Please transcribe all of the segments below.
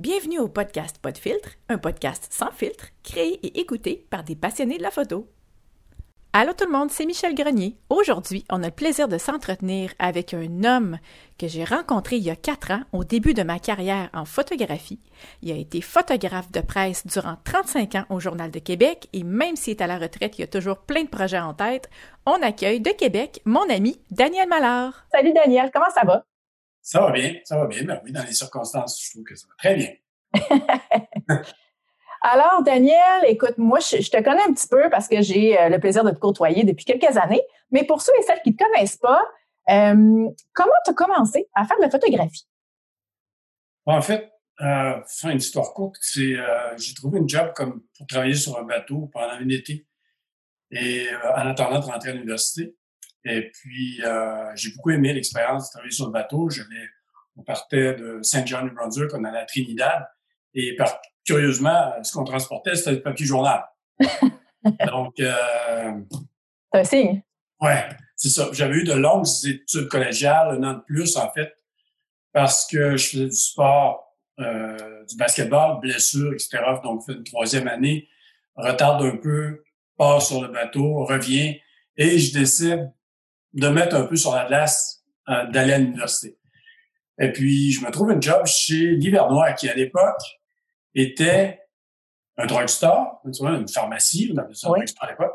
Bienvenue au podcast Pas de filtre, un podcast sans filtre, créé et écouté par des passionnés de la photo. Allô tout le monde, c'est Michel Grenier. Aujourd'hui, on a le plaisir de s'entretenir avec un homme que j'ai rencontré il y a quatre ans au début de ma carrière en photographie. Il a été photographe de presse durant 35 ans au Journal de Québec et même s'il est à la retraite, il a toujours plein de projets en tête. On accueille de Québec mon ami Daniel Mallard. Salut Daniel, comment ça va? Ça va bien, ça va bien. Ben oui, dans les circonstances, je trouve que ça va très bien. Alors, Daniel, écoute, moi, je, te connais un petit peu parce que j'ai euh, le plaisir de te côtoyer depuis quelques années. Mais pour ceux et celles qui ne te connaissent pas, euh, comment tu as commencé à faire de la photographie? en fait, euh, faire une histoire courte, c'est euh, j'ai trouvé une job comme pour travailler sur un bateau pendant une été et en attendant de rentrer à l'université. Et puis, j'ai beaucoup aimé l'expérience de travailler sur le bateau. on partait de Saint John, New Brunswick, on allait à Trinidad. Et par, curieusement, ce qu'on transportait, c'était le papier journal. Donc. Euh, c'est un signe. Ouais, c'est ça. J'avais eu de longues études collégiales, un an de plus, en fait, parce que je faisais du sport, euh, du basketball, blessure, etc. Donc, fait une troisième année, retarde un peu, passe sur le bateau, revient, et je décide de mettre un peu sur la glace, euh, d'aller à l'université. Et puis, je me trouve un job chez Livernois, qui, à l'époque, était un drugstore, une pharmacie, on avait ça oui. à l'époque.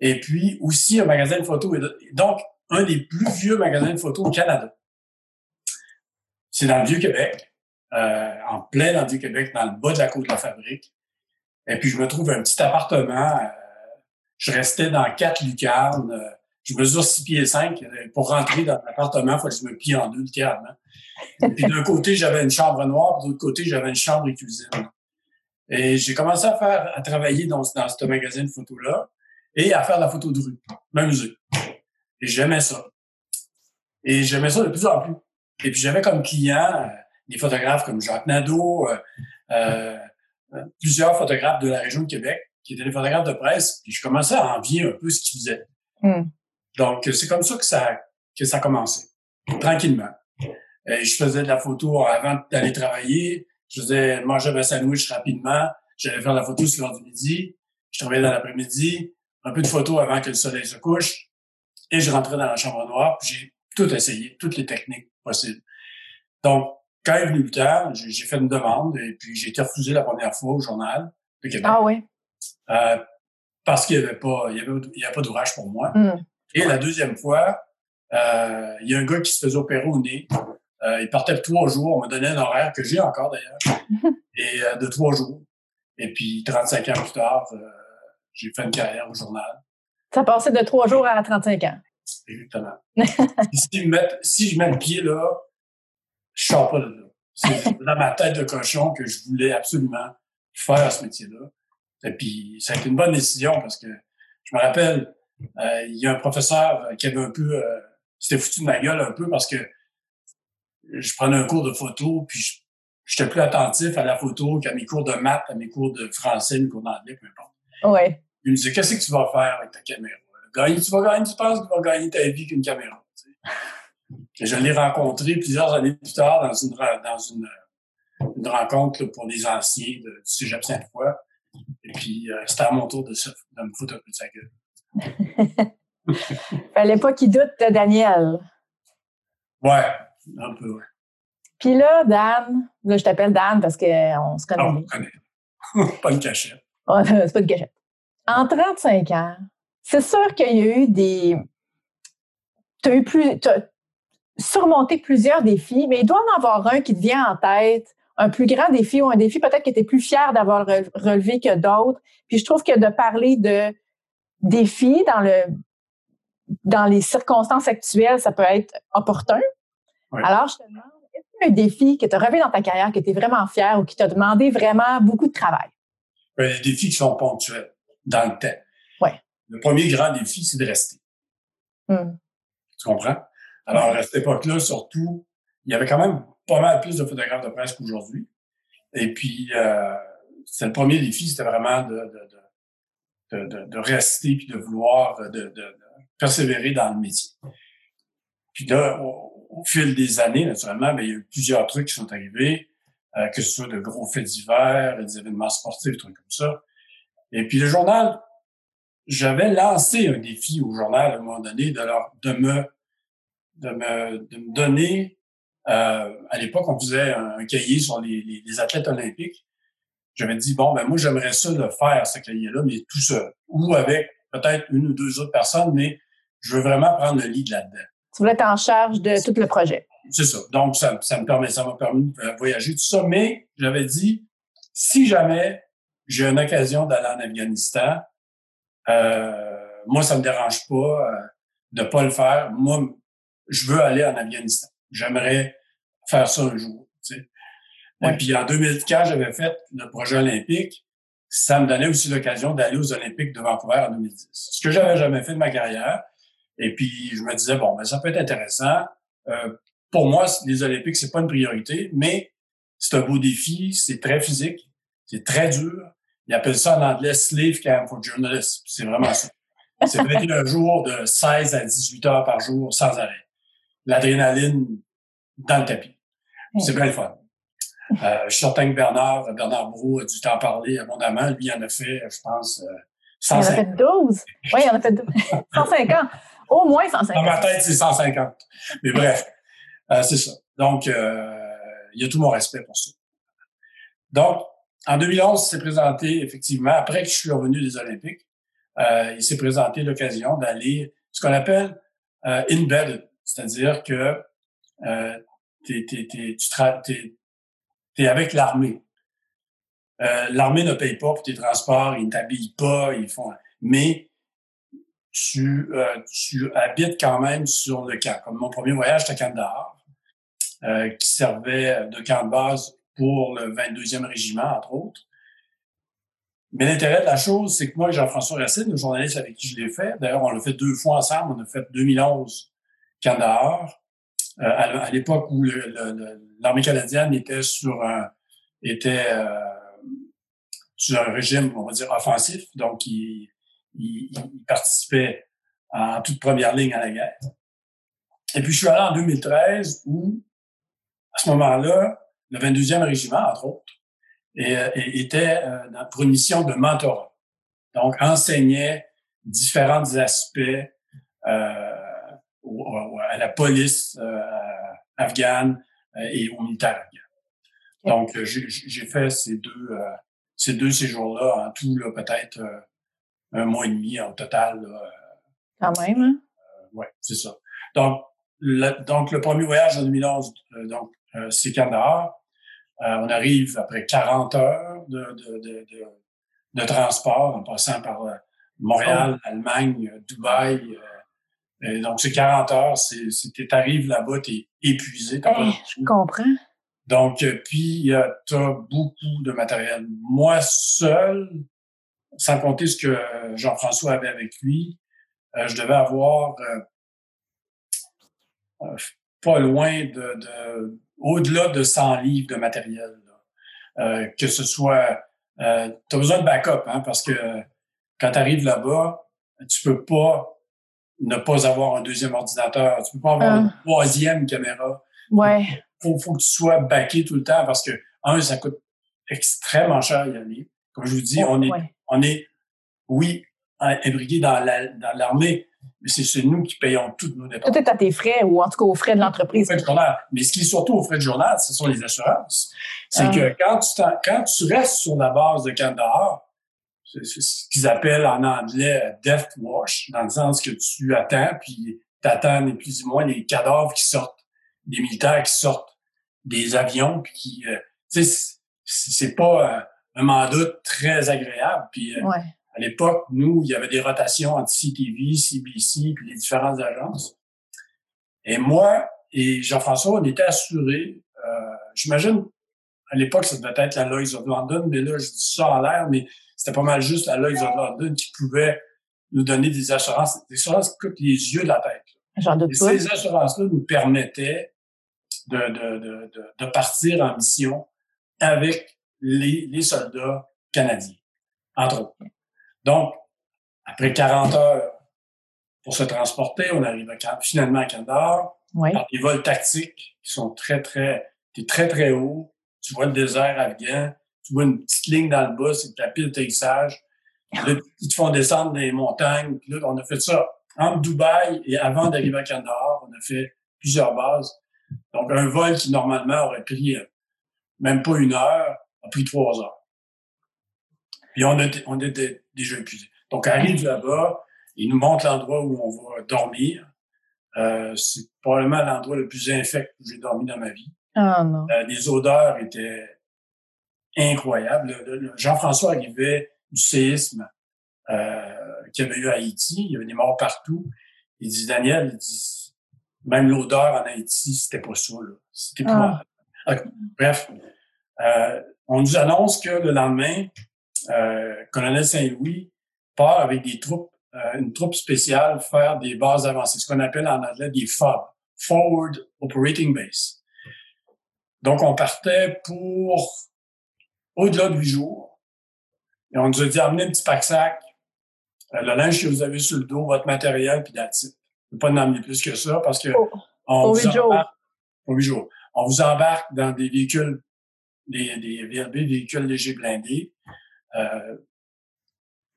Et puis aussi un magasin de photos. Donc, un des plus vieux magasins de photos au Canada. C'est dans le Vieux-Québec, euh, en plein dans le Vieux-Québec, dans le bas de la côte de la fabrique. Et puis, je me trouve un petit appartement. Euh, je restais dans quatre lucarnes. Euh, je mesure six pieds 5. Pour rentrer dans l'appartement, il faut que je me plie en deux, littéralement. Et puis d'un côté, j'avais une chambre noire, de l'autre côté, j'avais une chambre et cuisine. Et j'ai commencé à faire, à travailler dans, dans ce magasin de photos-là et à faire de la photo de rue, m'amuser. Et j'aimais ça. Et j'aimais ça de plus en plus. Et puis j'avais comme clients euh, des photographes comme Jacques Nadeau, euh, euh, plusieurs photographes de la région de Québec qui étaient des photographes de presse. Puis je commençais à envier un peu ce qu'ils faisaient. Hmm. Donc c'est comme ça que ça que ça a commencé, tranquillement. Euh, je faisais de la photo avant d'aller travailler. Je faisais manger un sandwich rapidement. J'allais faire de la photo sur l'heure du midi. Je travaillais dans l'après-midi. Un peu de photos avant que le soleil se couche. Et je rentrais dans la chambre noire. J'ai tout essayé, toutes les techniques possibles. Donc, quand est venu le temps, j'ai fait une demande et puis j'ai été refusé la première fois au journal de Québec. Ah oui? Euh, parce qu'il n'y avait pas, il y avait, il y avait pas d'ouvrage pour moi. Hmm. Et la deuxième fois, euh, il y a un gars qui se faisait opérer au nez. Euh, il partait de trois jours. On m'a donné un horaire que j'ai encore d'ailleurs, et euh, de trois jours. Et puis 35 ans plus tard, euh, j'ai fait une carrière au journal. Ça passait de trois jours à 35 ans. Exactement. si, je mets, si je mets le pied là, je sors pas de là. C'est dans ma tête de cochon que je voulais absolument faire ce métier-là. Et puis, ça a été une bonne décision parce que je me rappelle, il y a un professeur qui avait un peu, euh, s'était foutu de ma gueule un peu parce que je prenais un cours de photo, puis j'étais plus attentif à la photo qu'à mes cours de maths, à mes cours de français, mes cours d'anglais, peu importe. Ouais. Il me disait, qu'est-ce que tu vas faire avec ta caméra? Gagner, tu vas gagner, tu penses que tu vas gagner ta vie qu'une caméra? Je l'ai rencontré plusieurs années plus tard dans une, dans une, une rencontre pour les anciens de, du Cégep Sainte-Foy. Et puis, euh, c'était à mon tour de, de me foutre un peu de sa gueule. Fallait pas qu'il doute de Daniel. Ouais, un peu, ouais. Puis là, Dan, là, je t'appelle Dan parce qu'on se connaît. Ah, on connaît. pas une cachette. c'est pas une cachette. En 35 ans, c'est sûr qu'il y a eu des. Tu as eu plus. As surmonté plusieurs défis, mais il doit en avoir un qui te vient en tête, un plus grand défi ou un défi peut-être que tu es plus fier d'avoir relevé que d'autres. Puis je trouve que de parler de défis dans le dans les circonstances actuelles, ça peut être opportun. Alors, je te demande, est-ce qu'il y a un défi que tu as relevé dans ta carrière, que tu es vraiment fier ou qui t'a demandé vraiment beaucoup de travail? Ben, des défis qui sont ponctuels dans le temps. Ouais. Le premier grand défi, c'est de rester. Hmm. Tu comprends? Alors, à cette époque-là, surtout, il y avait quand même pas mal plus de photographes de presse qu'aujourd'hui. Et puis, euh, c'est le premier défi, c'était vraiment de, de, de, de, rester puis de vouloir de, persévérer dans le métier. Puis là, au, fil des années, naturellement, bien, il y a eu plusieurs trucs qui sont arrivés. euh, que ce soit de gros faits divers, des événements sportifs, des trucs comme ça. Et puis le journal, j'avais lancé un défi au journal à un moment donné de, leur, de, me, de, me, de me donner, euh, à l'époque, on faisait un, cahier sur les, les, athlètes olympiques. J'avais dit, bon, ben moi, j'aimerais ça le faire, ce cahier-là, mais tout seul. Ou avec peut-être une ou deux autres personnes, mais je veux vraiment prendre le lead là-dedans. Tu voulais être en charge de tout le projet. C'est ça. Donc, ça, ça me permet, ça m'a permis de voyager, tout ça. Mais j'avais dit, si jamais j'ai une occasion d'aller en Afghanistan, euh, moi, ça me dérange pas euh, de pas le faire. Moi, je veux aller en Afghanistan. J'aimerais faire ça un jour. Tu sais. Et puis en 2004, j'avais fait le projet olympique. Ça me donnait aussi l'occasion d'aller aux Olympiques de Vancouver en 2010. Ce que j'avais jamais fait de ma carrière. Et puis je me disais bon, ben ça peut être intéressant. Euh, pour moi, les Olympiques, c'est pas une priorité, mais c'est un beau défi, c'est très physique, c'est très dur. Ils appellent ça en anglais Slave Camp for Journalists. C'est vraiment ça. C'est 21 jours de 16 à 18 heures par jour sans arrêt. L'adrénaline dans le tapis. C'est bien le fun. Euh, je suis certain que Bernard, Bernard Brou a dû t'en parler abondamment. Lui, il en a fait, je pense, euh, 150. Il en a fait 12. Oui, il en a fait 12. 150. Au moins 150. Dans ma tête, c'est 150. Mais bref. Euh, c'est ça. Donc, euh, il y a tout mon respect pour ça. Donc, en 2011, il s'est présenté, effectivement, après que je suis revenu des Olympiques, euh, il s'est présenté l'occasion d'aller, ce qu'on appelle euh, embedded, c'est-à-dire que euh, t'es, tu t'es, avec l'armée. Euh, l'armée ne paye pas pour tes transports, ils ne t'habillent pas, ils font... Mais tu, euh, tu habites quand même sur le camp. Comme mon premier voyage, c'était à Kandahar. Euh, qui servait de camp de base pour le 22e régiment, entre autres. Mais l'intérêt de la chose, c'est que moi et Jean-François Racine, le journaliste avec qui je l'ai fait, d'ailleurs, on l'a fait deux fois ensemble. On a fait 2011 Kandahar, à, l'époque où l'armée canadienne était sur un, était euh, sur un régime, on va dire, offensif. Donc, il, il, participait en toute première ligne à la guerre. Et puis, je suis allé en 2013 où à ce moment-là, le 22e régiment, entre autres, était euh, pour une mission de mentorat. Donc, enseignait différents aspects euh, à la police euh, afghane et au militaire afghan. Donc, j'ai fait ces deux, ces deux séjours-là, en tout, peut-être un mois et demi en total. Quand même, hein? oui, c'est ça. Donc, le, donc, le premier voyage en 2011, donc, euh, c'est Kandahar. Euh, on arrive après 40 heures de, de, de, de, transport en passant par euh, Montréal, oh. Allemagne, Dubaï. Et donc, c'est 40 heures. C'est, tu arrives là-bas, tu es épuisé. je comprends. Donc, puis, tu as beaucoup de matériel. Moi, seul, sans compter ce que Jean-François avait avec lui, je devais avoir pas loin de, de au-delà de 100 livres de matériel. Euh, que ce soit... Euh, tu as besoin de backup, hein, parce que quand tu arrives là-bas, tu peux pas ne pas avoir un deuxième ordinateur. Tu peux pas avoir une ah. troisième caméra. Ouais. Faut, faut que tu sois backé tout le temps parce que, un, ça coûte extrêmement cher y aller. Comme je vous dis, on est, on est, oui, imbriqué dans l'armée, mais c'est nous qui payons toutes nos dépenses. Tout est à tes frais ou en tout cas aux frais de l'entreprise. Mais ce qui est surtout aux frais de journal, ce sont les assurances. C'est ah. que quand tu, quand tu restes sur la base de Kandahar, ce qu'ils appellent en anglais death wash, dans le sens que tu attends, puis t'attends plus ou moins les cadavres qui sortent, des militaires qui sortent des avions, puis qui, euh, tu sais, c'est pas un mandat très agréable. Puis, euh, ouais à l'époque, nous, il y avait des rotations entre CTV, CBC, puis les différentes agences. Et moi et Jean-François, on était assurés. Euh, J'imagine, à l'époque, ça devait être la Lloyds of London, mais là, je dis ça en l'air, mais c'était pas mal juste la Lloyds of London qui pouvait nous donner des assurances, des assurances qui coûtent les yeux de la tête. et Ces assurances-là nous permettaient de, de, de, de, partir en mission avec les, les soldats canadiens, entre autres. Donc, après 40 heures pour se transporter, on arrive finalement à Kandahar oui. par des vols tactiques qui sont très, très, très, très hauts. tu vois le désert afghan, tu vois une petite ligne dans le bas, c'est la pile d'atterrissage. Là, ils te font descendre des montagnes. Puis là, on a fait ça entre Dubaï et avant d'arriver à Kandahar. On a fait plusieurs bases. Donc, un vol qui, normalement, aurait pris euh, même pas une heure, a pris trois heures. Puis on, était, on était déjà épuisés. Donc, arrive là-bas, il nous montre l'endroit où on va dormir. Euh, c'est probablement l'endroit le plus infect où j'ai dormi dans ma vie. Ah non. Euh, les odeurs étaient incroyables. Jean-François arrivait du séisme euh, qu'il y avait eu à Haïti. Il y avait des morts partout. Il dit, Daniel, il dit, même l'odeur en Haïti, c'était pas ça. C'était pas... Ah. Bref, euh, on nous annonce que le lendemain, euh, colonel Saint-Louis part avec des troupes, euh, une troupe spéciale faire des bases avancées, ce qu'on appelle en anglais des FOB, Forward Operating Base. Donc, on partait pour au-delà de huit jours. Et on nous a dit, amenez un petit pack-sac, euh, le linge que vous avez sur le dos, votre matériel, puis la titre. ne pas en amener plus que ça parce que oh. on, vous embarque, jours. on vous embarque dans des véhicules, des, des VLB, véhicules légers blindés. Euh,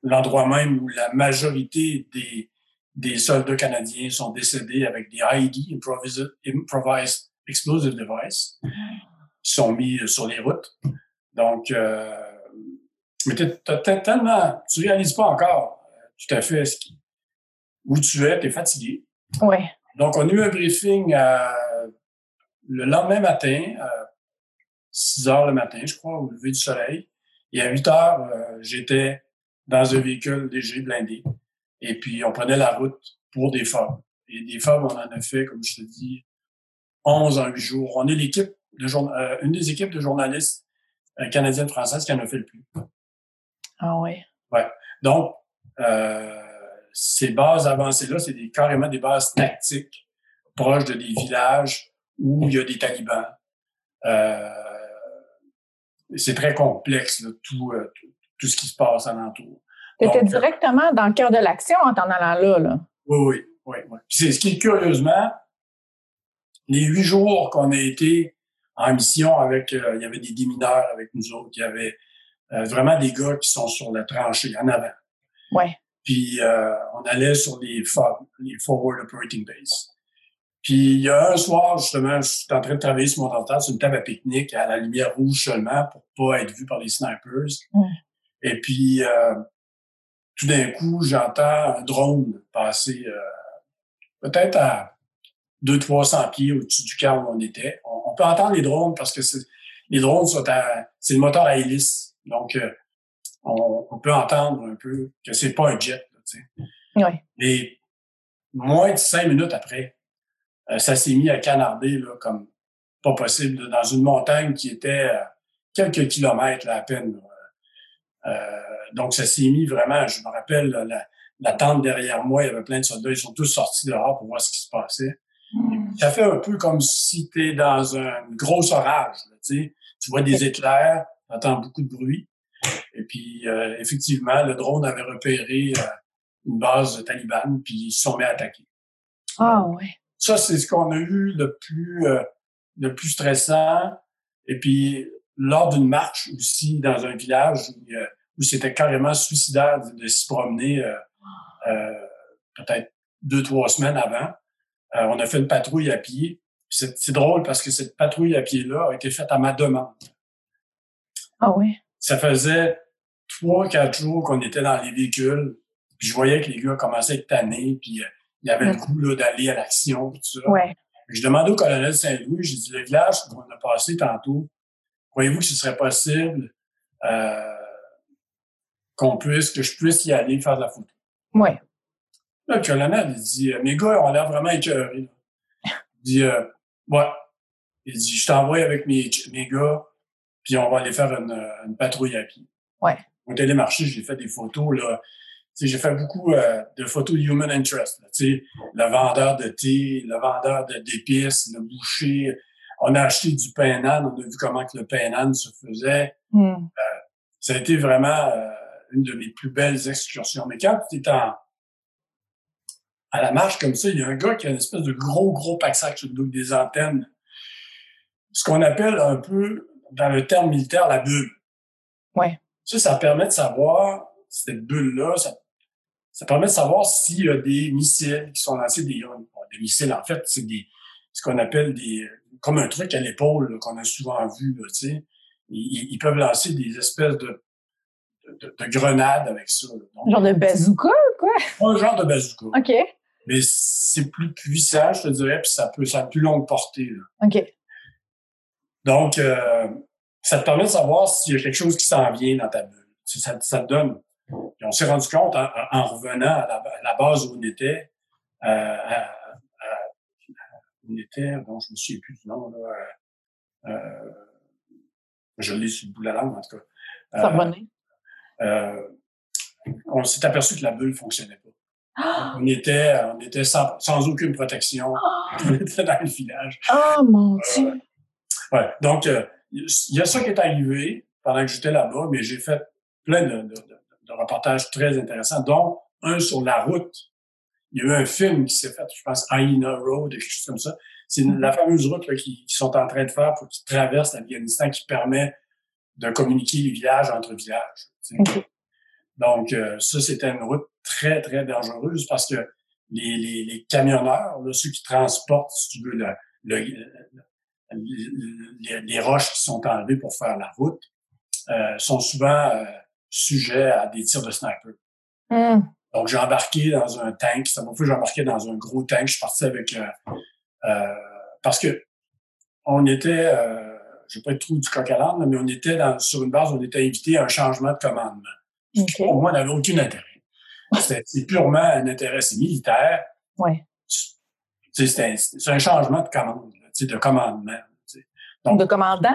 l'endroit même où la majorité des, des soldats canadiens sont décédés avec des IED, Improvised, Improvised Explosive Device, qui sont mis sur les routes. Donc, euh, mais t'as tellement, tu réalises pas encore euh, tout à fait ce qui, où tu es, tu es fatigué. Oui. Donc, on a eu un briefing euh, le lendemain matin, à 6 heures le matin, je crois, au lever du soleil. Et à 8 heures, euh, j'étais dans un véhicule léger blindé. Et puis, on prenait la route pour des femmes. Et des femmes, on en a fait, comme je te dis, 11 en 8 jours. On est l'équipe de euh, une des équipes de journalistes euh, canadiennes-françaises qui en a fait le plus. Ah oui. Ouais. Donc, euh, ces bases avancées-là, c'est des, carrément des bases tactiques proches de des villages où il y a des talibans. Euh, c'est très complexe, tout, euh, tout, tout, ce qui se passe alentour. Tu étais directement dans le cœur de l'action en t'en allant là, là. Oui, oui, oui. oui. C'est ce qui est curieusement, les huit jours qu'on a été en mission avec, euh, il y avait des démineurs avec nous autres, il y avait euh, vraiment des gars qui sont sur la tranchée, en avant. Ouais. Puis euh, on allait sur les, les Forward Operating Base. Puis il y a un soir, justement, je suis en train de travailler sur mon ordinateur sur une table à pique-nique à la lumière rouge seulement pour pas être vu par les snipers. Mm. Et puis tout d'un coup, j'entends un drone passer peut-être à 200-300 pieds au-dessus du camp où on était. On, peut entendre les drones parce que les drones sont à... C'est le moteur à hélice. Donc, euh, on, on, peut entendre un peu que c'est pas un jet. Là, oui. Et moins de cinq minutes après, euh, ça s'est mis à canarder là, comme pas possible dans une montagne qui était quelques kilomètres à peine. Euh, donc, ça s'est mis vraiment, je me rappelle, la, la, tente derrière moi, il y avait plein de soldats, ils sont tous sortis dehors pour voir ce qui se passait. Ça fait un peu comme si tu es dans un gros orage. Là, tu vois des éclairs, tu entends beaucoup de bruit. Et puis, euh, effectivement, le drone avait repéré euh, une base de Taliban, puis ils se sont mis à attaquer. Ah ouais. Ça, c'est ce qu'on a eu le plus, euh, le plus stressant. Et puis, lors d'une marche aussi dans un village où, euh, où c'était carrément suicidaire de, de s'y promener euh, euh, peut-être deux, trois semaines avant, on a fait une patrouille à pied. C'est drôle parce que cette patrouille à pied-là a été faite à ma demande. Ah oui. Ça faisait trois, quatre jours qu'on était dans les véhicules. Puis je voyais que les gars commençaient à être tannés. Puis il y avait le goût d'aller à l'action, tout ça. Ouais. Je demandais au colonel Saint-Louis, j'ai dit, le village qu'on a passé tantôt, croyez-vous que ce serait possible euh, qu'on puisse, que je puisse y aller faire de la photo? Oui. Là, le colonel, il dit, mes gars ont l'air vraiment écœurés. Il dit, euh, ouais. Il dit, je t'envoie avec mes, mes gars, puis on va aller faire une, une patrouille à pied. Ouais. On est allé marcher, j'ai fait des photos, là j'ai fait beaucoup euh, de photos de human interest. Là, le vendeur de thé, le vendeur d'épices, le boucher. On a acheté du pain nan, on a vu comment que le pain nan se faisait. Mm. Euh, ça a été vraiment euh, une de mes plus belles excursions. Mais quand tu es en, à la marche comme ça, il y a un gars qui a une espèce de gros, gros pack-sac sur le dos des antennes. Ce qu'on appelle un peu, dans le terme militaire, la bulle. Ouais. Ça, ça permet de savoir, cette bulle-là, ça, ça permet de savoir s'il y a des missiles qui sont lancés, des, des missiles, en fait, c'est des, ce qu'on appelle des, comme un truc à l'épaule qu'on a souvent vu, tu sais. Ils, ils, peuvent lancer des espèces de, de, de grenades avec ça. Donc, genre de bazooka, quoi? Un genre de bazooka. OK. Mais c'est plus puissant, je te dirais, puis ça peut, ça a plus longue portée. Là. OK. Donc, euh, ça te permet de savoir s'il y a quelque chose qui s'en vient dans ta bulle. Ça, ça te donne. Et on s'est rendu compte en, en revenant à la, à la, base où on était, euh, à, à, où on était, bon, je me souviens plus du nom, là, euh, je l'ai sur le bout de la langue, en tout cas. Ça revenait. Euh, on s'est aperçu que la bulle fonctionnait pas. On était, on était sans, sans aucune protection. On était dans le village. Oh mon Dieu! Ouais. Donc, il euh, y a ça qui est arrivé pendant que j'étais là-bas, mais j'ai fait plein de, de, de, reportages très intéressants, dont un sur la route. Il y a eu un film qui s'est fait, je pense, Aina Road, quelque chose comme ça. C'est la fameuse route qu'ils qui sont en train de faire pour qu'ils traversent l'Afghanistan qui permet de communiquer les villages entre villages. Donc, euh, ça, c'était une route très, très dangereuse parce que les, les, les camionneurs, là, ceux qui transportent, si tu veux, le, le, les, les, roches qui sont enlevées pour faire la route, euh, sont souvent euh, sujets à des tirs de sniper. Mm. Donc, j'ai embarqué dans un tank. Ça m'a fait j'ai embarqué dans un gros tank. Je suis parti avec... Euh, parce que on était... je vais pas être trop du coq à l'âne, mais on était dans, sur une base on était invité à un changement de commandement. Okay. Pour moi, on n'avait aucun intérêt. C'est purement un intérêt, militaire. Ouais. C'est un, un, changement de commande, de commandement. Donc, de commandant?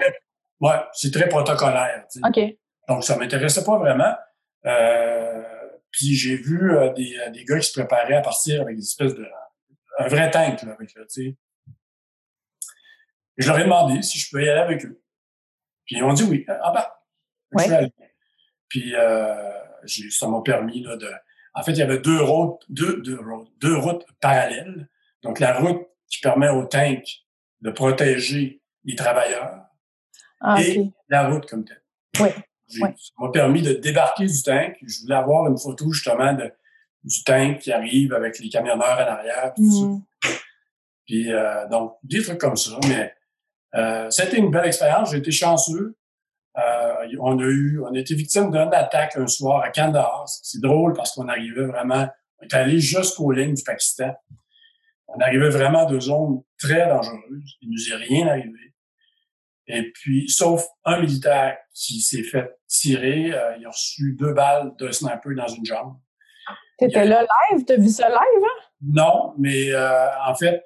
Oui, c'est très protocolaire. T'sais. OK. Donc, ça m'intéressait pas vraiment. Euh, puis j'ai vu euh, des, des gars qui se préparaient à partir avec des espèces de... un vrai tank, là, avec là, tu sais. Je leur ai demandé si je pouvais y aller avec eux. Puis ils m'ont dit oui. Ah ouais. je vais aller. Puis euh, ça m'a permis là, de... En fait, il y avait deux routes, deux, deux, routes, deux routes parallèles. Donc, la route qui permet au tank de protéger les travailleurs ah, et okay. la route comme telle. Oui. Ouais. Ça m'a permis de débarquer du tank. Je voulais avoir une photo justement de, du tank qui arrive avec les camionneurs en arrière. Tout mm. ça. Puis euh, donc, des trucs comme ça. Mais euh, été une belle expérience. J'ai été chanceux. Euh, on a eu, on a été victime d'une attaque un soir à Kandahar. C'est drôle parce qu'on arrivait vraiment, on est allé jusqu'aux lignes du Pakistan. On arrivait vraiment de zones très dangereuses. Il nous est rien arrivé. Et puis, sauf un militaire qui s'est fait tirer, euh, il a reçu deux balles de sniper dans une jambe. T'étais là live? T'as vu ça live, hein? Non, mais euh, en fait,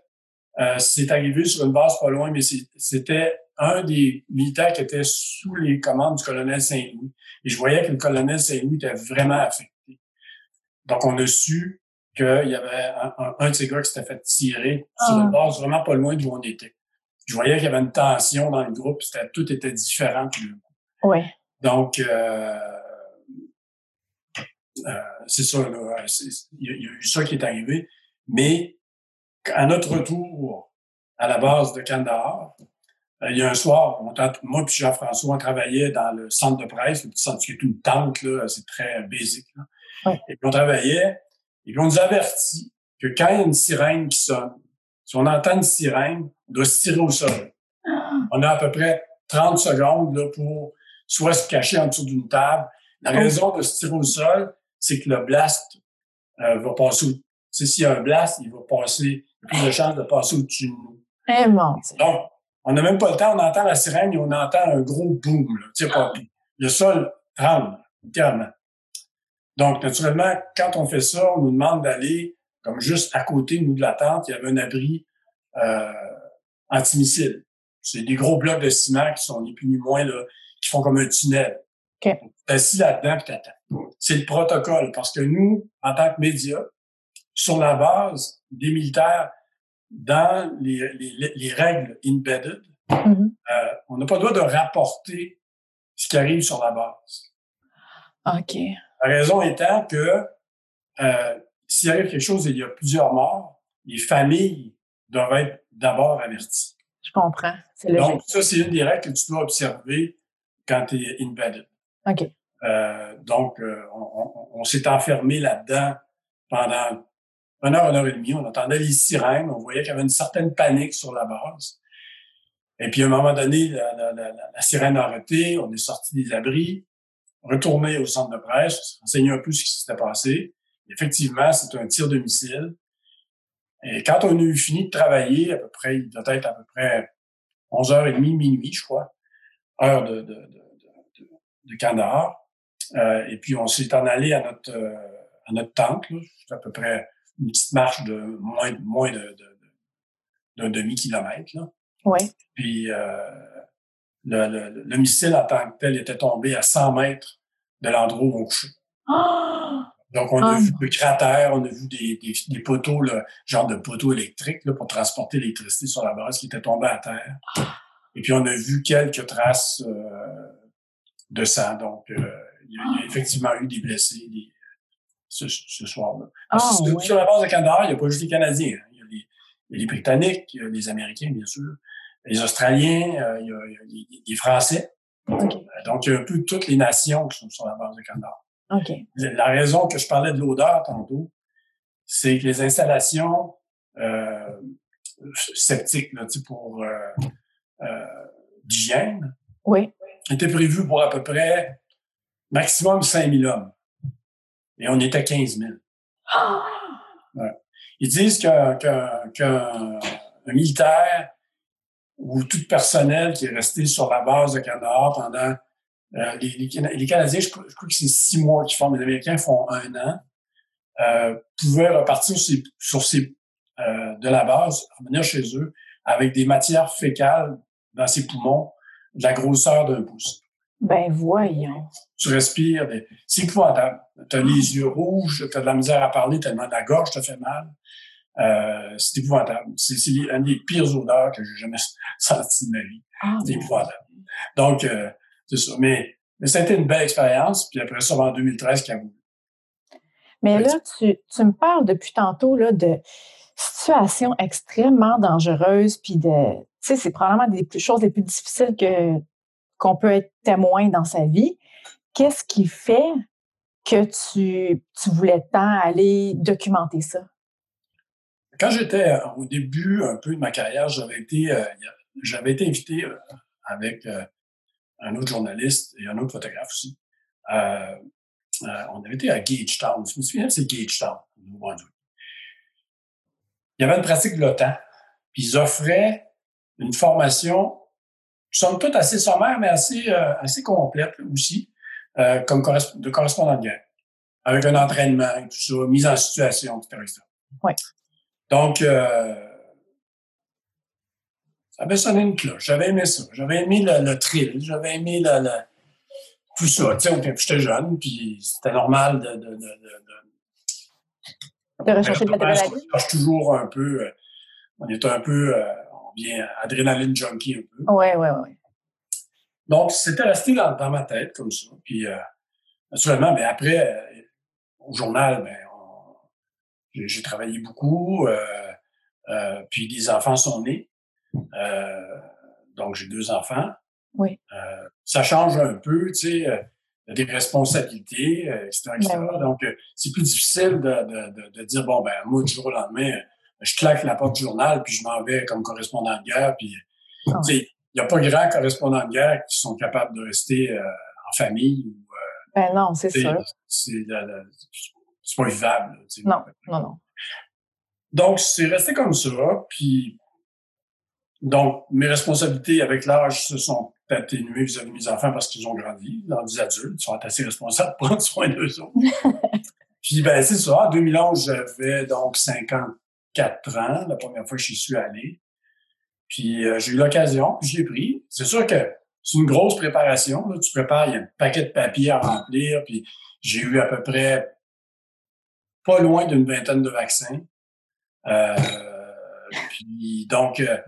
euh, c'est arrivé sur une base pas loin, mais c'était un des militaires qui était sous les commandes du colonel Saint-Louis. Et je voyais que le colonel Saint-Louis était vraiment affecté. Donc, on a su qu'il y avait un, un, un, de ces gars qui s'était fait tirer ah. sur une base vraiment pas loin d'où on était. Je voyais qu'il y avait une tension dans le groupe, c'était, tout était différent. Oui. Donc, euh, euh, c'est ça. Il y, y, a eu ça qui est arrivé. Mais à notre retour à la base de Kandahar, il y a un soir, on moi et Jean-François, on travaillait dans le centre de presse, le petit centre qui est une tente, là, c'est très basique. Ouais. Et puis on travaillait, et puis on nous avertit que quand il y a une sirène qui sonne, si on entend une sirène, on doit se tirer au sol. On a à peu près 30 secondes là, pour soit se cacher en dessous d'une table. La raison de se tirer au sol, c'est que le blast euh, va passer au... S'il y a un blast, il va passer, il y a plus de chances de passer au-dessus de nous. Eh. Donc, on n'a même pas le temps, on entend la sirène et on entend un gros boom. Là. Pas, le sol tremble, littéralement. Donc, naturellement, quand on fait ça, on nous demande d'aller, comme juste à côté, nous, de la tente, il y avait un abri euh, antimissile. C'est des gros blocs de ciment qui sont ni plus ni moins, là, qui font comme un tunnel. Okay. T'es assis là-dedans puis t'attends. C'est le protocole, parce que nous, en tant que médias, sur la base des militaires, dans les, les, les règles embedded, mm -hmm. euh, on n'a pas le droit de rapporter ce qui arrive sur la base. OK. La raison étant que euh, s'il arrive quelque chose et il y a plusieurs morts, les familles doivent être d'abord averties. Je comprends. Donc, ça, c'est une des règles que tu dois observer quand tu es embedded. OK. Euh, donc, euh, on, on, s'est enfermé là-dedans pendant une heure, une heure et demie. On entendait les sirènes. On voyait qu'il y avait une certaine panique sur la base. Et puis, à un moment donné, la, sirène a arrêté. On est sorti des abris, retourné au centre de presse, enseigné un peu ce qui s'était passé. Effectivement, c'est un tir de missile. Et quand on a eu fini de travailler, à peu près, il doit être à peu près 11h30, minuit, je crois, heure de, de, de, de canard. Euh, et puis, on s'est en allé à notre, euh, à notre tente, là, à peu près une petite marche de moins, moins de, d'un demi-kilomètre. Là. Oui. Puis, euh, le, le, le, missile en tant que tel était tombé à 100 mètres de l'endroit où on couchait. Oh! Donc, on a ah. vu le cratère, on a vu des, des, des poteaux, là, genre de poteaux électriques là, pour transporter l'électricité sur la base qui était tombée à terre. Et puis, on a vu quelques traces euh, de sang. Donc, euh, il, y a, il, y a, effectivement eu des blessés des, ce, ce soir-là. Oh, ouais. Sur la base de Kandahar, il n'y a pas juste les Canadiens. Hein. Il, y a les, il, y a les, Britanniques, il y a les Américains, bien sûr, les Australiens, euh, il, y a, il, y a, les, les Français. Okay. Donc, il y a un peu toutes les nations qui sont sur la base de. Okay. La raison que je parlais de l'odeur tantôt, c'est que les installations euh, sceptiques là, pour euh, euh, d'hygiène oui. étaient prévues pour à peu près maximum 5000 hommes. Et on était 15 000. Oh! Ouais. Ils disent qu'un qu qu militaire ou tout personnel qui est resté sur la base de Canada pendant euh, les, les, les, Canadiens, je, je crois que c'est six mois qu'ils font, les Américains font un an, euh, pouvaient repartir sur sur ces euh, de la base, revenir chez eux avec des matières fécales dans ses poumons de la grosseur d'un pouce. Ben voyons. Tu respires, c'est épouvantable. Tu as les yeux rouges, tu as de la misère à parler tellement la gorge te fait mal. Euh, c'est épouvantable. C'est une des pires odeurs que j'ai jamais senties de ma vie. Ah, c'est épouvantable. Donc, euh, c'est ça. Mais, mais ça a été une belle expérience. Puis après ça, en 2013, Kaboul. Mais là, tu, tu me parles depuis tantôt là, de situations extrêmement dangereuses, puis de, tu sais, c'est probablement des plus, choses les plus difficiles que qu'on peut être témoin dans sa vie. Qu'est-ce qui fait que tu, voulais tant aller documenter ça? Quand j'étais au début un peu de ma carrière, j'avais été, euh, été invité euh, avec euh, un autre journaliste et un autre photographe aussi. Euh, euh, on avait été à Gagetown. Je me souviens, c'est Gagetown. Il y avait une pratique de l'OTAN. Ils offraient une formation, somme toute assez sommaire, mais assez, euh, assez complète aussi, euh, comme de correspondant de guerre. Avec un entraînement et tout ça, mise en situation, etc. etc. Ouais. Donc, euh, ça avait sonné une cloche. J'avais aimé ça. J'avais aimé le, le thrill. J'avais aimé le, le, tout ça. Tu sais, j'étais jeune, puis c'était normal de... De, de, de, de rechercher. On cherche toujours un peu... euh, On est un peu... On vient adrénaline junkie un peu. Oui, oui, oui. Donc, c'était resté dans, dans ma tête comme ça. Puis, euh, naturellement, mais après, euh, au journal, ben, j'ai travaillé beaucoup. euh, puis, des enfants sont nés. Donc, j'ai deux enfants. Oui. Ça change un peu, tu sais, des responsabilités, etc. etc. Ben. Donc, c'est plus difficile de, de, de, de dire, bon, ben, moi, du jour au lendemain, je claque la porte du journal, puis je m'en vais comme correspondant de guerre. Puis, Ah. il n'y a pas grand correspondant de guerre qui sont capables de rester euh, en famille. ou, Ben non, c'est sûr. C'est pas vivable. Non, non, non. Donc, c'est resté comme ça. Puis, donc, mes responsabilités avec l'âge se sont atténuées vis-à-vis de mes enfants parce qu'ils ont grandi, rendus adultes, ils sont assez responsables pour prendre soin d'eux autres. Puis, ben, c'est ça. En 2011, j'avais donc 54 ans, la première fois que j'y suis allé. Puis, euh, j'ai eu l'occasion, puis je l'ai pris. C'est sûr que c'est une grosse préparation. Là. Tu prépares, il y a un paquet de papiers à remplir, puis j'ai eu à peu près pas loin d'une vingtaine de vaccins. Euh, puis donc, euh,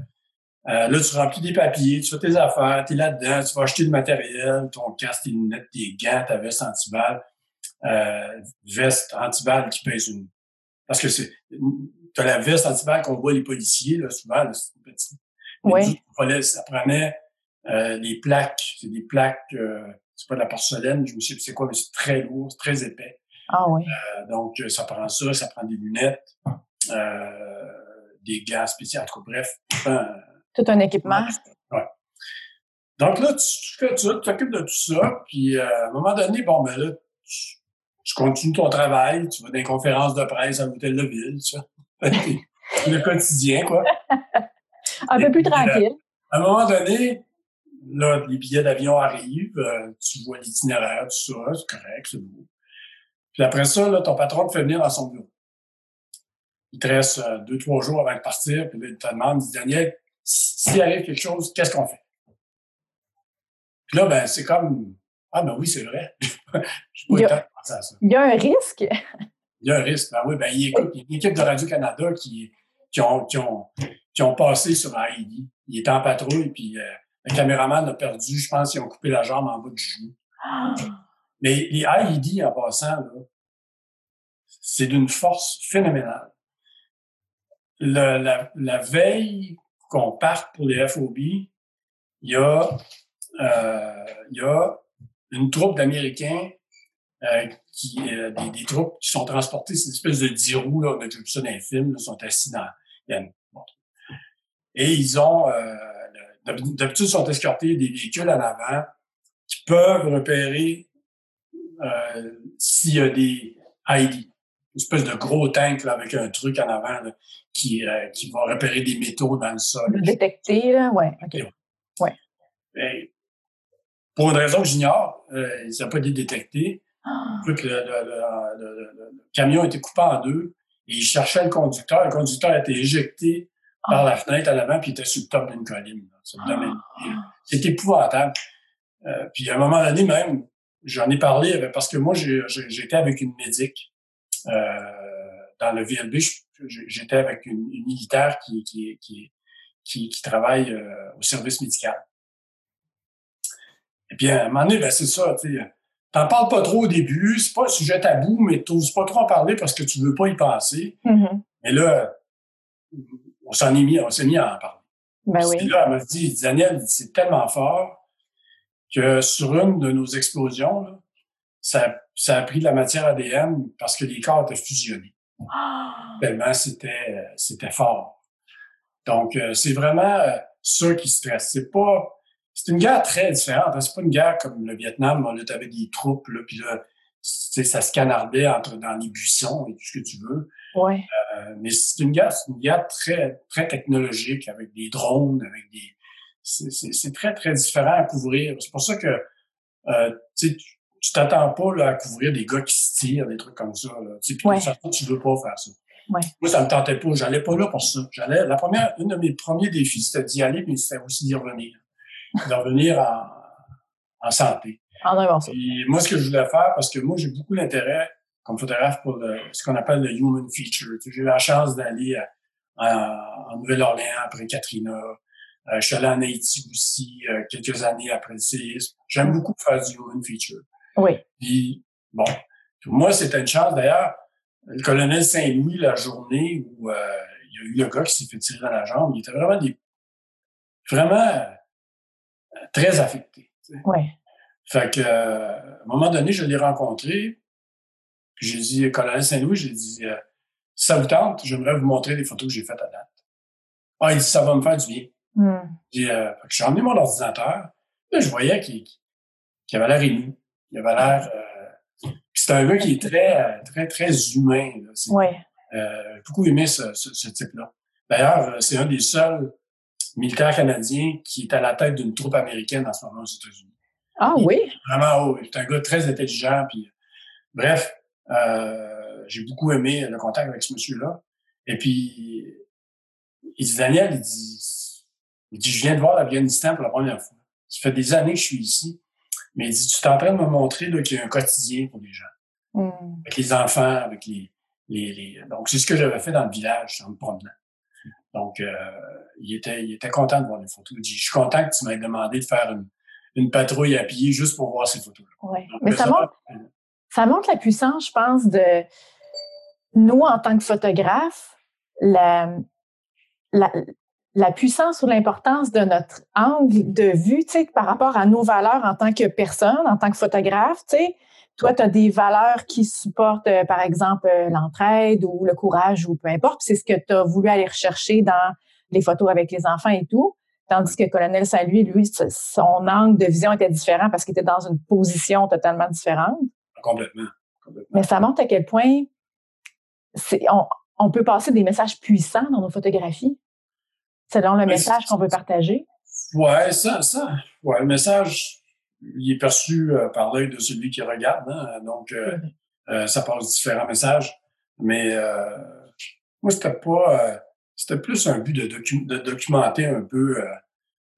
là, tu remplis des papiers, tu fais tes affaires, tu es là-dedans, tu vas acheter du matériel, ton casque, tes lunettes, tes gants, ta veste antiballe, veste antiballe qui pèse une... Parce que c'est... T'as la veste antiballe qu'on voit les policiers, là, souvent, là, c'est une petite, Oui. Ça prenait euh, les plaques. C'est des plaques, euh, c'est pas de la porcelaine, je me sais c'est quoi, mais c'est très lourd, c'est très épais. Ah oui. Euh, donc, ça prend ça, ça prend des lunettes, euh, des gants spéciaux, en tout cas, bref. tout un équipement. Ouais. Donc là, tu fais ça, tu t'occupes de tout ça, puis à un moment donné, bon, ben là, tu, tu continues ton travail, tu vas dans des conférences de presse à l'hôtel de ville, tu vois. Le quotidien, quoi. Un peu plus tranquille. À un moment donné, là, les billets d'avion arrivent, euh, tu vois l'itinéraire, tout ça, c'est correct, c'est beau. Puis après ça, là, ton patron te fait venir dans son bureau. Il te reste euh, deux, trois jours avant de partir, puis là, il te demande, il dit, Daniel, s'il arrive quelque chose, qu'est-ce qu'on fait? Puis là, ben, c'est comme, ah, ben oui, c'est vrai. Je il, y a, à ça. il y a un risque. Il y a un risque. Ben oui, ben, il, écoute, il y a une équipe de Radio-Canada qui, qui, ont, qui, ont, qui ont passé sur Heidi. Il était en patrouille, puis euh, le caméraman a perdu, je pense qu'ils ont coupé la jambe en bas du genou. Mais les en passant, c'est d'une force phénoménale. Le, la, la, veille qu'on parte pour les FOB, il y a, euh, il y a une troupe d'Américains euh, qui, euh, des, des, troupes qui sont transportées, c'est une espèce de 10 roues, là, on a vu ça dans les films, sont assis dans... Et ils ont... Euh, D'habitude, sont escortés des véhicules en avant qui peuvent repérer euh, s'il y a des ID. Une espèce de gros tank là, avec un truc en avant là, qui, qui va repérer des métaux dans le sol. Détecter, là, ouais, OK. Ouais. Et pour une raison que j'ignore, euh, ça n'a pas été détecté. Ah. Le, le, le, camion était coupé en deux et il cherchait le conducteur. Le conducteur a été éjecté par la fenêtre à l'avant, puis il était sur le top d'une colline. C'est épouvantable. Euh, puis à un moment donné même, j'en ai parlé parce que moi, j'étais avec une médic euh, dans le VLB. J'étais avec une, militaire qui, qui, qui, qui, qui travaille euh, au service médical. Et puis à un moment donné, ben, c'est ça, tu sais. T'en parles pas trop au début, c'est pas un sujet tabou, mais t'oses pas trop en parler parce que tu veux pas y penser. Mm-hmm. Mais là, on s'en est mis, on s'est mis à en parler. Ben oui. là, elle m'a dit, Daniel, c'est tellement fort que sur une de nos explosions, là, ça, ça a pris de la matière ADN parce que les corps étaient fusionnés. Ah! Tellement c'était, c'était fort. Donc, euh, c'est vraiment euh, ça qui stresse. C'est pas, c'est une guerre très différente. Hein. C'est pas une guerre comme le Vietnam, là, t'avais des troupes, là, puis là, ça se canardait entre, dans les buissons et tout ce que tu veux. Ouais. Euh, mais c'est une guerre, c'est une guerre très, très technologique avec des drones, avec des, c'est très, très différent à couvrir. C'est pour ça que, euh, tu tu t'attends pas là, à couvrir des gars qui se tirent, des trucs comme ça. Là. Ouais. ça, tu veux pas faire ça. Ouais. Moi, ça me tentait pas. J'allais pas là pour ça. J'allais. La première, une de mes premiers défis, c'était d'y aller, mais c'était aussi d'y revenir. De revenir en, en santé. En Et moi, ce que je voulais faire, parce que moi, j'ai beaucoup d'intérêt comme photographe pour le, ce qu'on appelle le human feature. J'ai eu la chance d'aller en Nouvelle-Orléans après Katrina. Euh, je suis allé en Haïti aussi euh, quelques années après le séisme. J'aime beaucoup faire du human feature. Oui. Puis, bon, moi, c'était une chance. D'ailleurs, le colonel Saint-Louis, la journée où euh, il y a eu le gars qui s'est fait tirer dans la jambe, il était vraiment des, vraiment très affecté. Oui. Fait que, à un moment donné, je l'ai rencontré. J'ai dit, colonel Saint-Louis, j'ai dit, euh, ça vous tente, j'aimerais vous montrer les photos que j'ai faites à date. Ah, il dit, ça va me faire du bien. Mm. J'ai euh, emmené mon ordinateur. Là, je voyais qu'il avait l'air ému. Il avait l'air. Euh, c'est un gars qui est très, très, très humain. Là. Ouais. Euh, beaucoup aimé ce, ce, ce type-là. D'ailleurs, euh, c'est un des seuls militaires canadiens qui est à la tête d'une troupe américaine en ce moment aux États-Unis. Ah oui? Vraiment, oh, c'est un gars très intelligent. Puis, bref, euh, j'ai beaucoup aimé le contact avec ce monsieur-là. Et puis, il dit, Daniel, il dit, il dit, je viens de voir l'Afghanistan pour la première fois. Ça fait des années que je suis ici. Mais il dit, tu es en train de me montrer qu'il y a un quotidien pour les gens. Mm. Avec les enfants, avec les... les, les... Donc, c'est ce que j'avais fait dans le village, en me promenant. Donc, euh, il, était, il était content de voir les photos. Il dit, je suis content que tu m'aies demandé de faire une, une patrouille à pied juste pour voir ces photos-là. Ouais. Mais ça, montre, ça montre la puissance, je pense, de nous en tant que photographes, la, la, la puissance ou l'importance de notre angle de vue, tu sais, par rapport à nos valeurs en tant que personne, en tant que photographe, tu sais. Toi, tu as des valeurs qui supportent, euh, par exemple, euh, l'entraide ou le courage ou peu importe. C'est ce que tu as voulu aller rechercher dans les photos avec les enfants et tout. Tandis que Colonel Saint-Louis, lui, son angle de vision était différent parce qu'il était dans une position totalement différente. Complètement. Mais ça montre à quel point on, on peut passer des messages puissants dans nos photographies selon le message qu'on veut partager. Ouais, ça, ça. Ouais, le message, il est perçu euh, par l'œil de celui qui regarde. Hein, donc, euh, euh, ça passe différents messages. Mais moi, c'était pas. c'était plus un but de, de documenter un peu.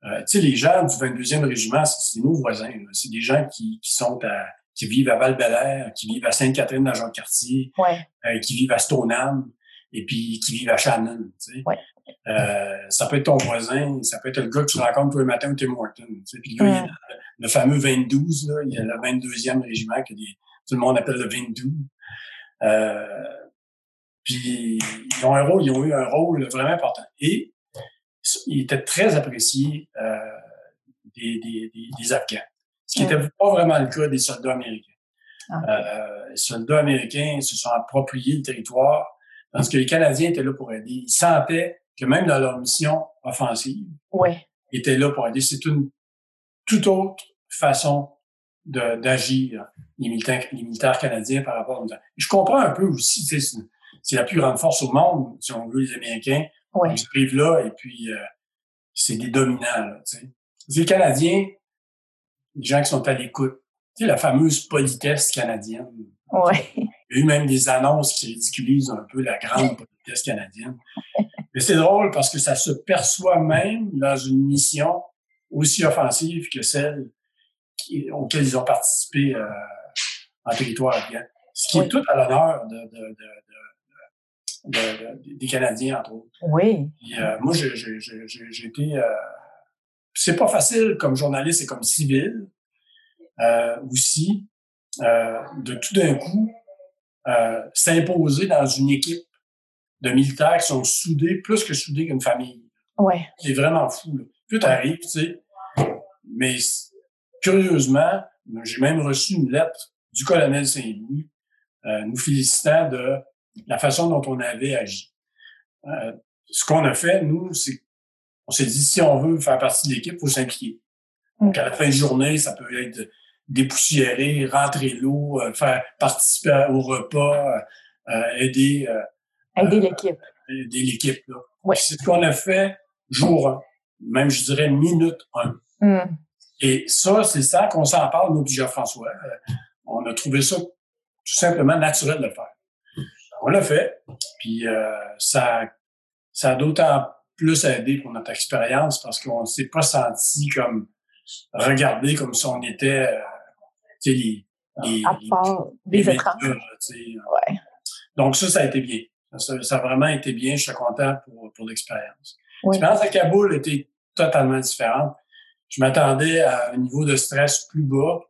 tu sais, les gens du 22e régiment, c'est nos voisins. C'est des gens qui, qui sont à, qui vivent à val qui vivent à Sainte-Catherine dans Jean-Cartier, ouais. qui vivent à Stoneham et puis qui vivent à Shannon. Tu sais. Ouais. Euh, ça peut être ton voisin, ça peut être le gars que tu rencontres tous les matins au Tim Hortons. Tu sais. Puis le, fameux 22, là, il y a le 22e régiment que tout le monde appelle le 22. Euh, puis ils ont un rôle, ils ont eu un rôle vraiment important. Et ils étaient très appréciés euh, des, des, des, Afghans. Ce qui n'était pas vraiment le cas des soldats américains. Ah. Euh, les soldats américains se sont appropriés le territoire parce que les Canadiens étaient là pour aider. Ils sentaient que même dans leur mission offensive, ils étaient là pour aider. C'est une toute autre façon d'agir, les militaires, les militaires canadiens par rapport aux Je comprends un peu aussi, c'est la plus grande force au monde, si on veut, les Américains. Ouais. Ils arrivent là et puis euh, c'est des dominants. Là, les Canadiens, les gens qui sont à l'écoute, tu sais, la fameuse politesse canadienne. Ouais. Il y a eu même des annonces qui ridiculisent un peu la grande politesse canadienne. Mais c'est drôle parce que ça se perçoit même dans une mission aussi offensive que celle qui, auquel ils ont participé euh, en territoire afghan. Ce qui est tout à l'honneur de, de, de, des Canadiens, entre autres. Oui. Et, euh, moi, j'ai été... Euh, c'est pas facile comme journaliste et comme civil euh, aussi euh, de tout d'un coup euh, s'imposer dans une équipe de militaires qui sont soudés, plus que soudés qu'une famille. Ouais. C'est vraiment fou. Là. Puis t'arrives, tu sais. Mais curieusement, j'ai même reçu une lettre du colonel Saint-Louis euh, nous félicitant de la façon dont on avait agi. Euh, ce qu'on a fait, nous, c'est on s'est dit si on veut faire partie de l'équipe, il faut s'impliquer. Donc, à la fin de journée, ça peut être dépoussiérer, rentrer l'eau, euh, faire participer au repas, euh, aider. Euh, aider l'équipe. Aider l'équipe, là. Ouais. C'est ce qu'on a fait jour 1, même je dirais minute 1. Mm. Et ça, c'est ça qu'on s'en parle, nous, Jean-François. on a trouvé ça tout simplement naturel de le faire. On l'a fait, puis euh, ça, ça a d'autant plus aidé pour notre expérience parce qu'on ne s'est pas senti comme regardé comme si on était les, les, à part des écrans. Ouais. Donc ça, ça a été bien. Ça, ça, a vraiment été bien. Je suis content pour, pour l'expérience. Oui. L'expérience à Kaboul était totalement différente. Je m'attendais à un niveau de stress plus bas,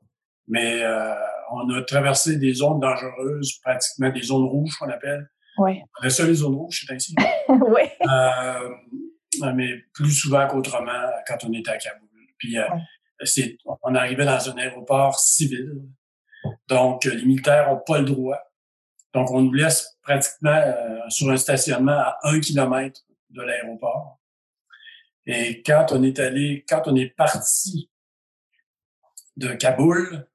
mais euh, on a traversé des zones dangereuses, pratiquement des zones rouges qu'on appelle. Oui. On ça les zones rouges, c'est ainsi. oui. Euh, mais plus souvent qu'autrement quand on était à Kaboul. Puis euh, c'est, on arrivait dans un aéroport civil. Donc, les militaires n'ont pas le droit. Donc, on nous laisse pratiquement euh, sur un stationnement à un kilomètre de l'aéroport. Et quand on est allé, quand on est parti de Kaboul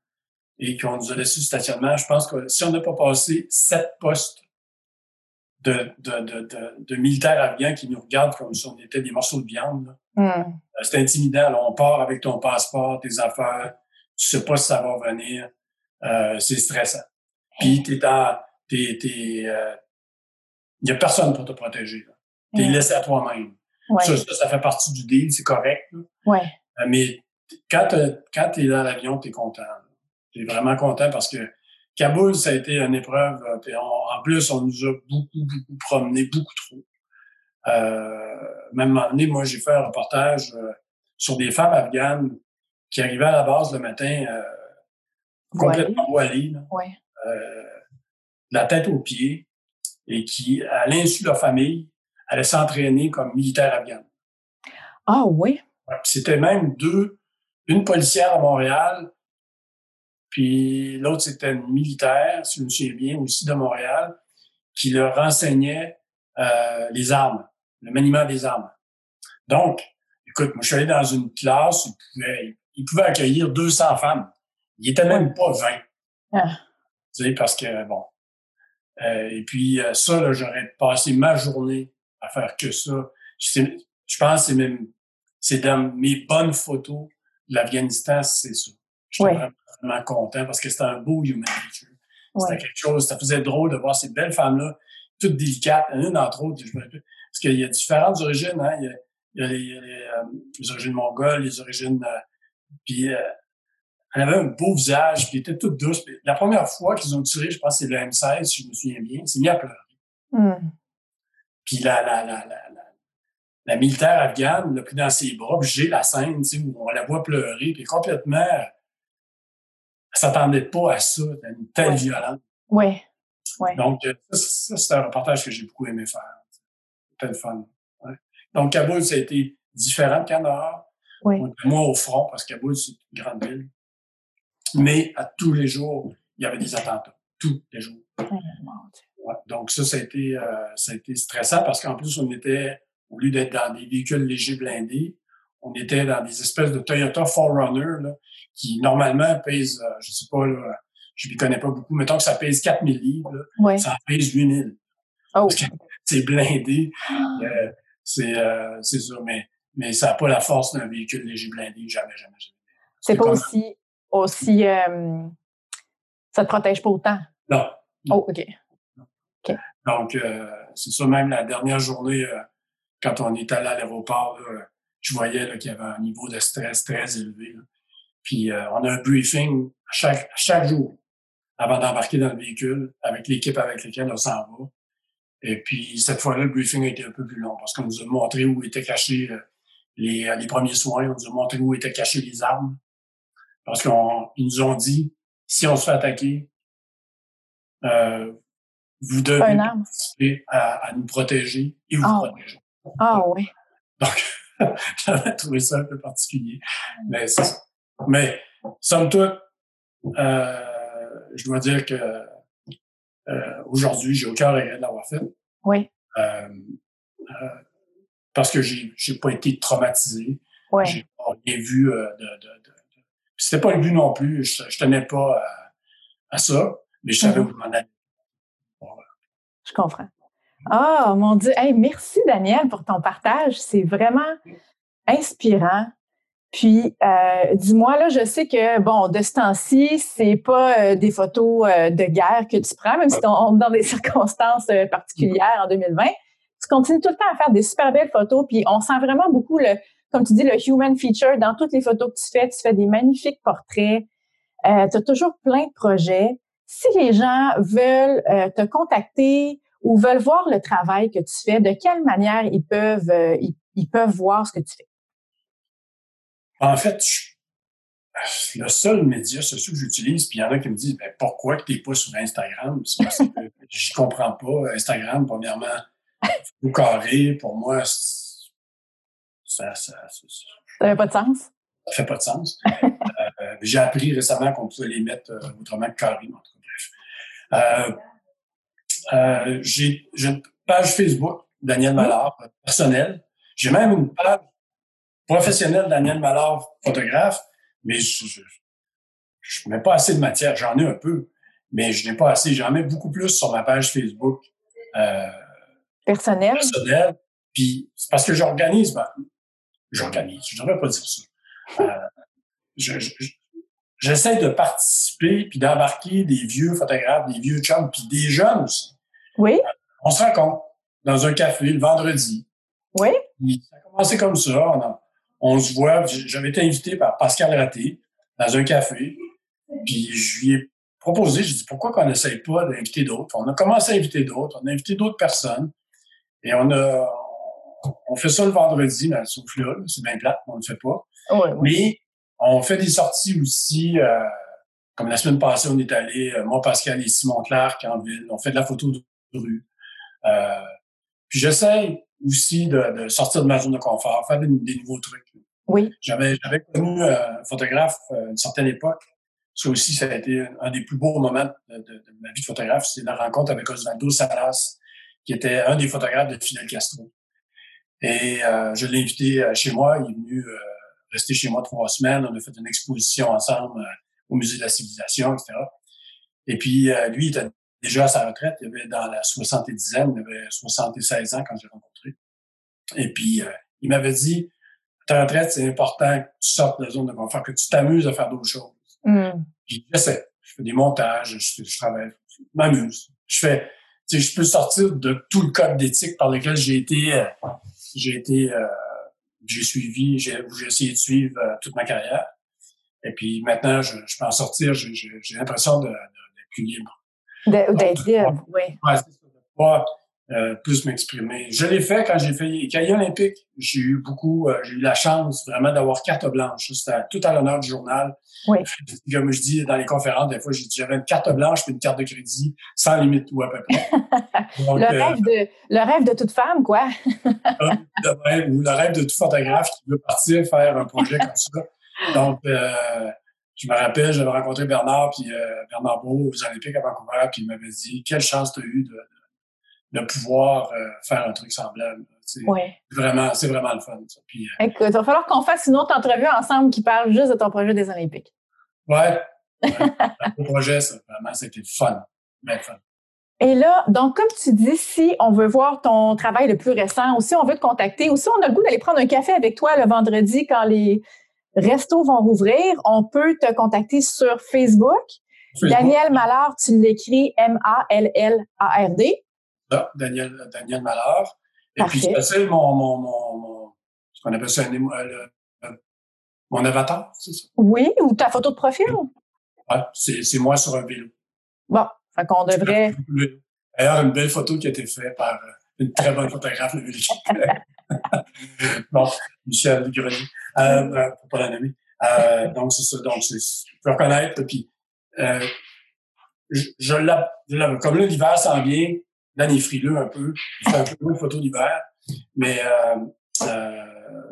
et qu'on nous a laissé le stationnement, je pense que si on n'a pas passé sept postes de, de, de, de, militaires afghans qui nous regardent comme si on était des morceaux de viande, Hmm. C'est intimidant. On part avec ton passeport, tes affaires. Tu sais pas si ça va venir. Euh, c'est stressant. Puis t'es dans, t'es, t'es, euh, y a personne pour te protéger. T'es hmm. laissé à toi-même. Ouais. Ça, ça, fait partie du deal, c'est correct. Ouais. Euh, mais quand, quand t'es dans l'avion, t'es content. T'es vraiment content parce que Kaboul, ça a été une épreuve. Euh, en plus, on nous a beaucoup, beaucoup promené, beaucoup trop. Euh, même à un moment donné, moi, j'ai fait un reportage euh, sur des femmes afghanes qui arrivaient à la base le matin euh, complètement voilées, ouais. euh, la tête aux pieds, et qui, à l'insu de leur famille, allaient s'entraîner comme militaires afghanes. Ah oui? c'était même deux, une policière à Montréal, puis l'autre, c'était une militaire, si je me souviens bien, aussi de Montréal, qui leur renseignait euh, les armes, le maniement des armes. Donc, écoute, moi, je suis allé dans une classe où il pouvait, accueillir 200 femmes. Il était même pas 20. Ah. Tu sais, parce que, bon. Euh, et puis, euh, ça, j'aurais passé ma journée à faire que ça. Je, je pense que c'est même, c'est dans mes bonnes photos de l'Afghanistan, c'est ça. J'étais vraiment, content parce que c'était un beau human nature. C'était quelque chose, ça faisait drôle de voir ces belles femmes-là, toutes délicates, une entre autres, je parce qu'il y a différentes origines, hein. Il y a, il y a les, euh, les, origines mongoles, les origines, euh, puis euh, elle avait un beau visage, puis elle était toute douce. la première fois qu'ils ont tiré, je pense que c'est le M16, si je me souviens bien, c'est mis à pleurer. Mm. Puis la, la, la, la, la, militaire afghane l'a pris dans ses bras, puis j'ai la scène, tu sais, où on la voit pleurer, puis complètement, elle s'attendait pas à ça, à une telle violence. Oui. Ouais. Donc, ça, c'est un reportage que j'ai beaucoup aimé faire. C'était le fun. Ouais. Donc, Kaboul, ça a été différent de Kandahar. Oui. Moi, au front, parce que Kaboul, c'est une grande ville. Mais à tous les jours, il y avait des attentats. Tous les jours. Ouais, donc, ça, ça a été, euh, ça a été stressant parce qu'en plus, on était, au lieu d'être dans des véhicules légers blindés, on était dans des espèces de Toyota 4Runner là, qui, normalement, pèsent, euh, je sais pas, là, je ne connais pas beaucoup, mettons que ça pèse 4000 livres, là, ça pèse 8000. Oh. C'est blindé. Euh, c'est euh, c'est ça, mais, mais ça n'a pas la force d'un véhicule léger blindé, jamais, jamais, jamais. C'est pas aussi, aussi ça te protège pas autant? Non. Oh, OK. Donc, euh, c'est ça, même la dernière journée, quand on est allé à l'aéroport, je voyais qu'il y avait un niveau de stress très élevé. Puis on a un briefing chaque, chaque jour avant d'embarquer dans le véhicule avec l'équipe avec laquelle on s'en va. Et puis, cette fois-là, le briefing a été un peu plus long parce qu'on nous a montré où étaient cachés euh, les, euh, les premiers soins, on nous a montré où étaient cachées les armes. Parce qu'ils nous ont dit, si on se fait attaquer, euh, vous devez participer à, nous protéger et vous ah, protéger. Ah oui. Donc, j'avais trouvé ça un peu particulier. Mais, mais somme toute, euh, je dois dire que euh, aujourd'hui, j'ai aucun regret de l'avoir fait. Oui. Euh, euh, parce que j'ai j'ai pas été traumatisé. Oui. J'ai pas rien vu de, de, de, C'était pas le but non plus. Je, je tenais pas à, ça, mais je savais mm-hmm. où je m'en allais. Je comprends. Ah, mon Dieu. Hey, merci, Daniel, pour ton partage. C'est vraiment inspirant. Puis, euh, dis-moi, là, je sais que, bon, de ce temps-ci, c'est pas euh, des photos euh, de guerre que tu prends, même si on est dans des circonstances particulières en 2020. Tu continues tout le temps à faire des super belles photos, puis on sent vraiment beaucoup, le, comme tu dis, le human feature dans toutes les photos que tu fais. Tu fais des magnifiques portraits. tu as toujours plein de projets. Si les gens veulent te contacter ou veulent voir le travail que tu fais, de quelle manière ils peuvent, ils peuvent voir ce que tu fais? En fait, le seul média social que j'utilise, puis il y en a qui me disent ben, pourquoi tu n'es pas sur Instagram? C'est parce que je comprends pas. Instagram, premièrement, au carré, pour moi, ça, ça, ça fait pas de sens? Ça fait pas de sens. euh, J'ai appris récemment qu'on pouvait les mettre euh, autrement que carré, en tout cas, bref. Euh, euh, J'ai une page Facebook, Daniel Mallard, personnelle. J'ai même une page professionnel Daniel Mallard, photographe, mais je, je, mets pas assez de matière. J'en ai un peu, mais je n'ai pas assez. J'en mets beaucoup plus sur ma page Facebook. Euh, personnelle? Personnelle. Puis c'est parce que j'organise. Ben, j'organise. Je devrais pas dire ça. Euh, j'essaie de participer puis d'embarquer des vieux photographes, des vieux chums, puis des jeunes aussi. Oui. On se rencontre dans un café le vendredi. Oui. ça a commencé comme ça. On a, on se voit. J'avais été invité par Pascal Raté dans un café. Puis je lui ai proposé, je dis pourquoi qu'on n'essaye pas d'inviter d'autres? On a commencé à inviter d'autres, on a invité d'autres personnes. Et on a on fait ça le vendredi, mais sauf là, c'est bien plate, on ne le fait pas. Mais on fait des sorties aussi, euh, comme la semaine passée, on est allé, euh, moi, Pascal et Simon Clark en ville, on fait de la photo de rue. Euh, puis j'essaye aussi de, sortir de ma zone de confort, faire des, nouveaux trucs. Oui. J'avais, j'avais connu un photographe à une certaine époque. Ça aussi, ça a été un des plus beaux moments de, ma vie de photographe. C'est la rencontre avec Osvaldo Salas, qui était un des photographes de Fidel Castro. Et euh, je l'ai invité euh, chez moi. Il est venu euh, rester chez moi trois semaines. On a fait une exposition ensemble au Musée de la Civilisation, etc. Et puis, lui, il était déjà à sa retraite. Il avait dans la soixante-dizaine, il avait 76 ans quand j'ai rencontré. Et puis, il m'avait dit, ta retraite, c'est important que tu sortes de la zone de confort, que tu t'amuses à faire d'autres choses. Mm. J'ai je fais des montages, je, je travaille, je m'amuse. Je fais, tu sais, je peux sortir de tout le code d'éthique par lequel j'ai été j'ai été, euh, j'ai suivi, j'ai essayé de suivre euh, toute ma carrière. Et puis maintenant, je, je peux en sortir. J'ai l'impression d'être plus libre. D'être libre, oui. Ouais, euh, plus m'exprimer. Je l'ai fait quand j'ai fait les cahiers olympiques. J'ai eu beaucoup, euh, j'ai eu la chance vraiment d'avoir carte blanche. C'était tout à l'honneur du journal. Oui. Comme je dis dans les conférences, des fois, j'avais une carte blanche puis une carte de crédit sans limite ou à peu près. le, rêve de, le rêve de toute femme, quoi. ou le rêve de tout photographe qui veut partir faire un projet comme ça. Donc, euh, je me rappelle, j'avais rencontré Bernard, puis Bernard Beau aux Olympiques à Vancouver, puis il m'avait dit quelle chance tu as eu de de pouvoir euh, faire un truc semblable. C'est vraiment, c'est vraiment le fun. Ça. Puis, euh, Écoute, il va falloir qu'on fasse une autre entrevue ensemble qui parle juste de ton projet des Olympiques. Ouais. ouais projet, ça, vraiment, c'était fun. Bien fun. Et là, donc, comme tu dis, si on veut voir ton travail le plus récent, ou si on veut te contacter, ou si on a le goût d'aller prendre un café avec toi le vendredi quand les restos vont rouvrir, on peut te contacter sur Facebook. Daniel Mallard, tu l'écris M-A-L-L-A-R-D. Daniel, Daniel Mallard. Et puis, c'est mon, mon, mon, ce qu'on appelle ça euh, mon avatar, c'est ça? Oui, ou ta photo de profil? Oui, c'est moi sur un vélo. Bon, fait qu'on devrait. D'ailleurs, une belle photo qui a été faite par euh, une très bonne photographe, le bon, Michel Grenier, euh, euh, pour pas la nommer. Euh, donc, c'est ça. Donc, tu peux reconnaître. Puis, euh, je, je comme là, l'hiver s'en vient, Dan est frileux un peu. Il fait un peu de photos d'hiver. Mais euh, euh,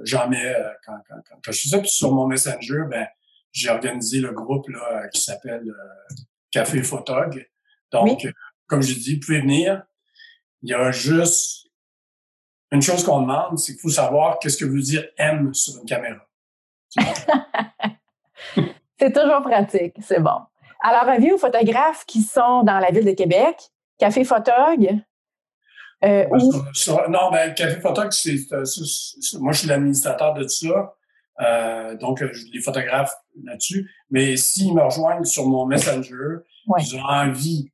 j'en mets euh, quand, quand, quand, je fais ça. Puis sur mon Messenger, ben, j'ai organisé le groupe là, qui s'appelle Café Photog. Donc, comme je dis, vous pouvez venir. Il y a juste une chose qu'on demande, c'est qu'il faut savoir qu'est-ce que veut dire M sur une caméra. c'est toujours pratique, c'est bon. Alors, avis aux photographes qui sont dans la ville de Québec, Café Photog? Euh, non, ben, Café Photog, c'est, moi, je suis l'administrateur de tout ça. Euh, donc, les photographes là-dessus. Mais s'ils me rejoignent sur mon Messenger, ils ont envie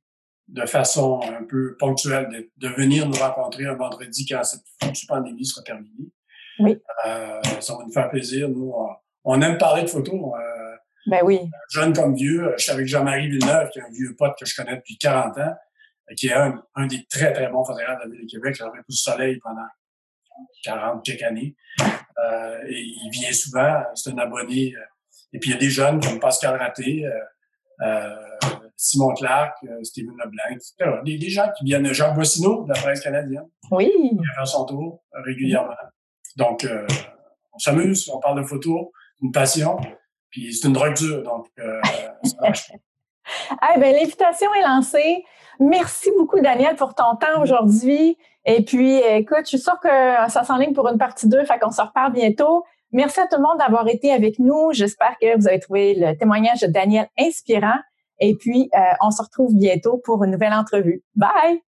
de façon un peu ponctuelle de, venir nous rencontrer un vendredi quand cette foutue pandémie sera terminée. Oui. Euh, ça va nous faire plaisir. Nous, on, aime parler de photos. Euh, ben oui. Jeune comme vieux. Je suis avec Jean-Marie Villeneuve, qui est un vieux pote que je connais depuis 40 ans qui est un, un, des très, très bons photographes de la ville de Québec. J'avais pour le soleil pendant 40 quelques années. Euh, et il vient souvent. C'est un abonné. Euh, et puis, il y a des jeunes comme Pascal Raté, euh, euh Simon Clark, euh, Steven Leblanc, etc. Des, des gens qui viennent. Jacques Bossineau, de la presse canadienne. Oui. Fait son tour régulièrement. Donc, on s'amuse, on parle de photos, une passion. Puis, c'est une drogue dure. Donc, ça marche ah, ben, l'invitation est lancée. Merci beaucoup, Daniel, pour ton temps aujourd'hui. Et puis, écoute, je suis sûre que ça s'enligne pour une partie 2, fait qu'on se reparle bientôt. Merci à tout le monde d'avoir été avec nous. J'espère que vous avez trouvé le témoignage de Daniel inspirant. Et puis, euh, on se retrouve bientôt pour une nouvelle entrevue. Bye!